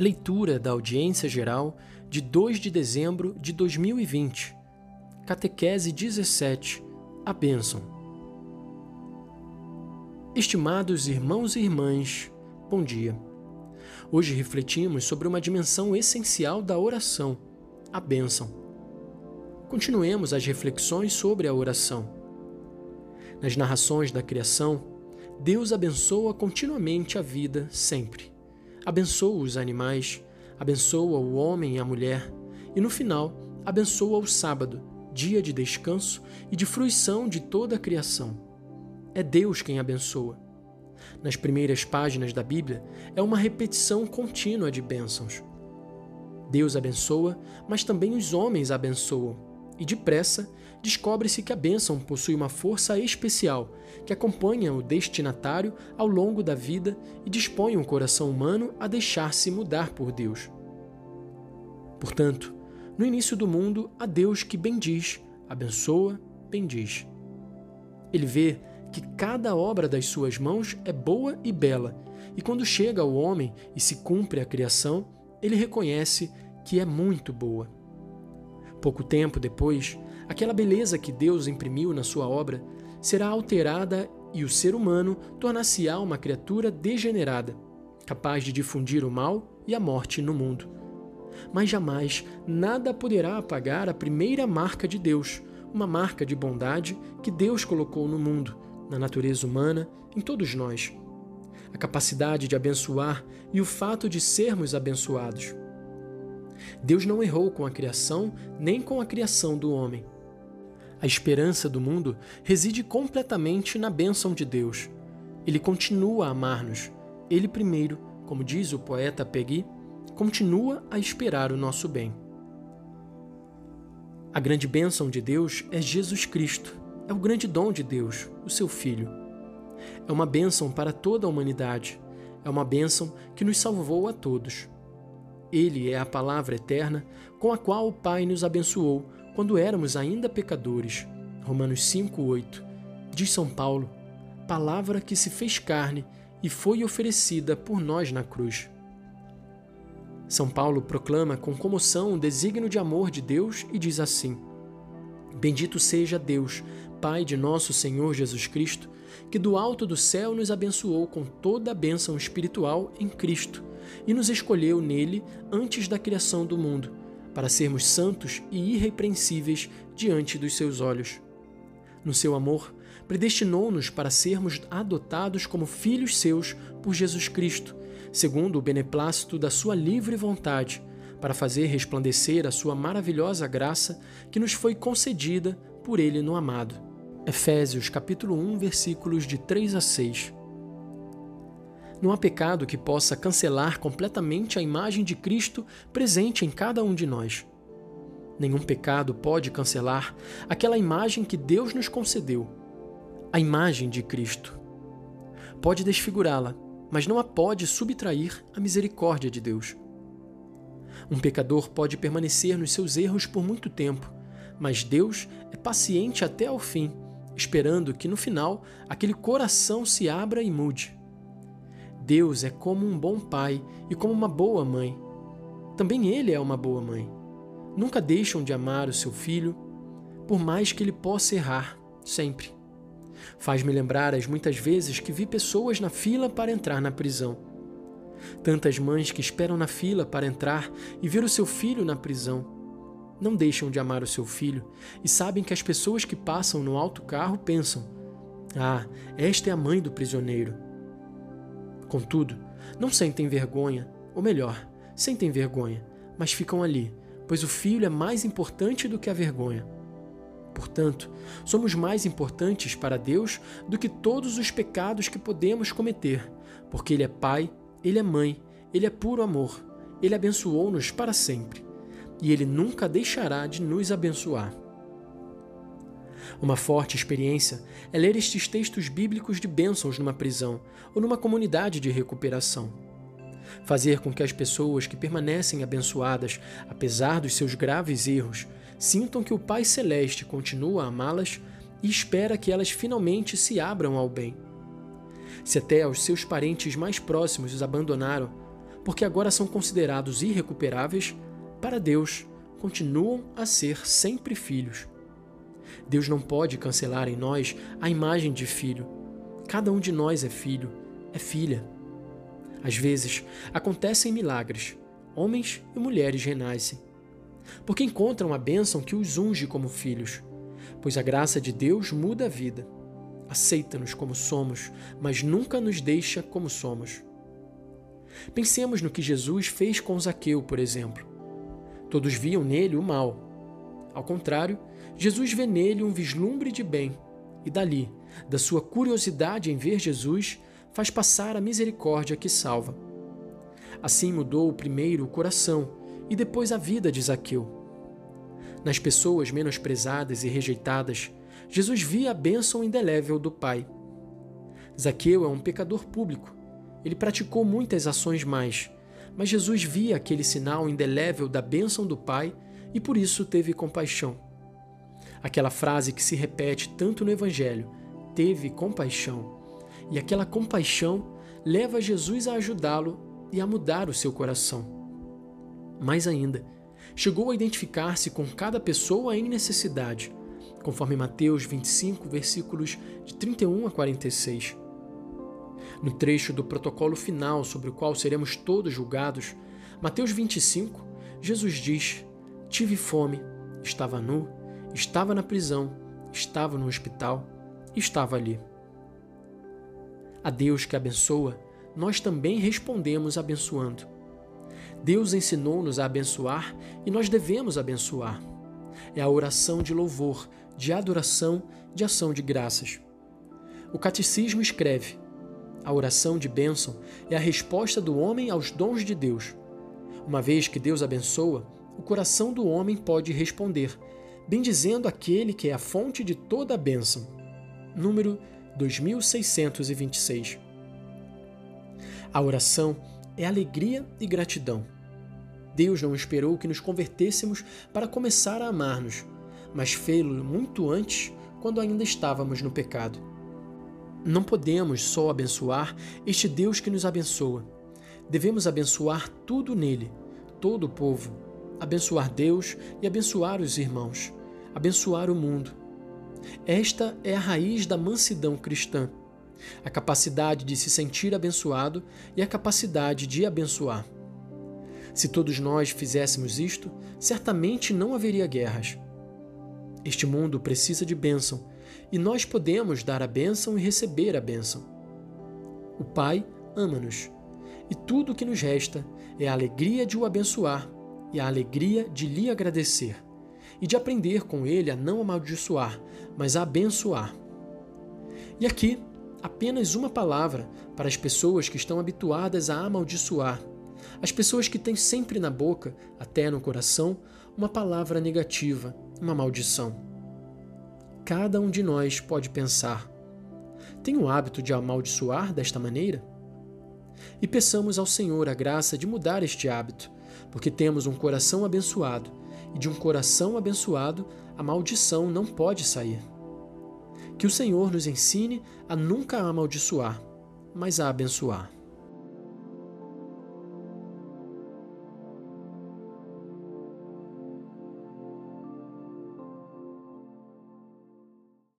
Leitura da Audiência Geral de 2 de dezembro de 2020. Catequese 17. A Bênção. Estimados irmãos e irmãs, bom dia. Hoje refletimos sobre uma dimensão essencial da oração, a bênção. Continuemos as reflexões sobre a oração. Nas narrações da criação, Deus abençoa continuamente a vida sempre abençoa os animais, abençoa o homem e a mulher, e no final, abençoa o sábado, dia de descanso e de fruição de toda a criação. É Deus quem abençoa. Nas primeiras páginas da Bíblia, é uma repetição contínua de bênçãos. Deus abençoa, mas também os homens abençoam, e depressa descobre-se que a bênção possui uma força especial que acompanha o destinatário ao longo da vida e dispõe o coração humano a deixar-se mudar por Deus. Portanto, no início do mundo, há Deus que bendiz, abençoa, bendiz. Ele vê que cada obra das suas mãos é boa e bela, e quando chega ao homem e se cumpre a criação, ele reconhece que é muito boa. Pouco tempo depois, aquela beleza que Deus imprimiu na sua obra será alterada e o ser humano tornar-se-á uma criatura degenerada, capaz de difundir o mal e a morte no mundo. Mas jamais nada poderá apagar a primeira marca de Deus, uma marca de bondade que Deus colocou no mundo, na natureza humana, em todos nós. A capacidade de abençoar e o fato de sermos abençoados. Deus não errou com a criação nem com a criação do homem. A esperança do mundo reside completamente na bênção de Deus. Ele continua a amar-nos. Ele primeiro, como diz o poeta Peggy, continua a esperar o nosso bem. A grande bênção de Deus é Jesus Cristo. É o grande dom de Deus, o seu Filho. É uma bênção para toda a humanidade. É uma bênção que nos salvou a todos. Ele é a palavra eterna com a qual o Pai nos abençoou quando éramos ainda pecadores. Romanos 5:8. Diz São Paulo: palavra que se fez carne e foi oferecida por nós na cruz. São Paulo proclama com comoção o desígnio de amor de Deus e diz assim: Bendito seja Deus, Pai de nosso Senhor Jesus Cristo, que do alto do céu nos abençoou com toda a bênção espiritual em Cristo e nos escolheu nele antes da criação do mundo para sermos santos e irrepreensíveis diante dos seus olhos. No seu amor, predestinou-nos para sermos adotados como filhos seus por Jesus Cristo, segundo o beneplácito da sua livre vontade, para fazer resplandecer a sua maravilhosa graça que nos foi concedida por ele no amado. Efésios capítulo 1, versículos de 3 a 6. Não há pecado que possa cancelar completamente a imagem de Cristo presente em cada um de nós. Nenhum pecado pode cancelar aquela imagem que Deus nos concedeu, a imagem de Cristo. Pode desfigurá-la, mas não a pode subtrair a misericórdia de Deus. Um pecador pode permanecer nos seus erros por muito tempo, mas Deus é paciente até ao fim, esperando que no final aquele coração se abra e mude. Deus é como um bom pai e como uma boa mãe. Também ele é uma boa mãe. Nunca deixam de amar o seu filho, por mais que ele possa errar, sempre. Faz-me lembrar as muitas vezes que vi pessoas na fila para entrar na prisão. Tantas mães que esperam na fila para entrar e ver o seu filho na prisão. Não deixam de amar o seu filho e sabem que as pessoas que passam no alto carro pensam: Ah, esta é a mãe do prisioneiro. Contudo, não sentem vergonha, ou melhor, sentem vergonha, mas ficam ali, pois o filho é mais importante do que a vergonha. Portanto, somos mais importantes para Deus do que todos os pecados que podemos cometer, porque Ele é Pai, Ele é Mãe, Ele é puro amor, Ele abençoou-nos para sempre, e Ele nunca deixará de nos abençoar. Uma forte experiência é ler estes textos bíblicos de bênçãos numa prisão ou numa comunidade de recuperação. Fazer com que as pessoas que permanecem abençoadas, apesar dos seus graves erros, sintam que o Pai Celeste continua a amá-las e espera que elas finalmente se abram ao bem. Se até os seus parentes mais próximos os abandonaram, porque agora são considerados irrecuperáveis, para Deus continuam a ser sempre filhos. Deus não pode cancelar em nós a imagem de filho. Cada um de nós é filho, é filha. Às vezes, acontecem milagres. Homens e mulheres renascem. Porque encontram a bênção que os unge como filhos. Pois a graça de Deus muda a vida. Aceita-nos como somos, mas nunca nos deixa como somos. Pensemos no que Jesus fez com Zaqueu, por exemplo. Todos viam nele o mal. Ao contrário, Jesus vê nele um vislumbre de bem, e dali, da sua curiosidade em ver Jesus, faz passar a misericórdia que salva. Assim mudou primeiro o coração e depois a vida de Zaqueu. Nas pessoas menosprezadas e rejeitadas, Jesus via a bênção indelével do Pai. Zaqueu é um pecador público. Ele praticou muitas ações mais, mas Jesus via aquele sinal indelével da bênção do Pai e por isso teve compaixão. Aquela frase que se repete tanto no Evangelho, teve compaixão. E aquela compaixão leva Jesus a ajudá-lo e a mudar o seu coração. Mais ainda, chegou a identificar-se com cada pessoa em necessidade, conforme Mateus 25, versículos de 31 a 46. No trecho do protocolo final sobre o qual seremos todos julgados, Mateus 25, Jesus diz: Tive fome, estava nu, estava na prisão, estava no hospital, estava ali. A Deus que abençoa, nós também respondemos abençoando. Deus ensinou-nos a abençoar e nós devemos abençoar. É a oração de louvor, de adoração, de ação de graças. O catecismo escreve: a oração de bênção é a resposta do homem aos dons de Deus. Uma vez que Deus abençoa, o coração do homem pode responder, bendizendo aquele que é a fonte de toda a bênção. Número 2626. A oração é alegria e gratidão. Deus não esperou que nos convertêssemos para começar a amar-nos, mas fê-lo muito antes, quando ainda estávamos no pecado. Não podemos só abençoar este Deus que nos abençoa. Devemos abençoar tudo nele, todo o povo, abençoar Deus e abençoar os irmãos, abençoar o mundo. Esta é a raiz da mansidão cristã, a capacidade de se sentir abençoado e a capacidade de abençoar. Se todos nós fizéssemos isto, certamente não haveria guerras. Este mundo precisa de bênção e nós podemos dar a bênção e receber a bênção. O Pai ama-nos e tudo o que nos resta é a alegria de o abençoar e a alegria de lhe agradecer, e de aprender com ele a não amaldiçoar, mas a abençoar. E aqui, apenas uma palavra para as pessoas que estão habituadas a amaldiçoar, as pessoas que têm sempre na boca, até no coração, uma palavra negativa, uma maldição. Cada um de nós pode pensar: tem o hábito de amaldiçoar desta maneira? E peçamos ao Senhor a graça de mudar este hábito porque temos um coração abençoado, e de um coração abençoado a maldição não pode sair. Que o Senhor nos ensine a nunca amaldiçoar, mas a abençoar.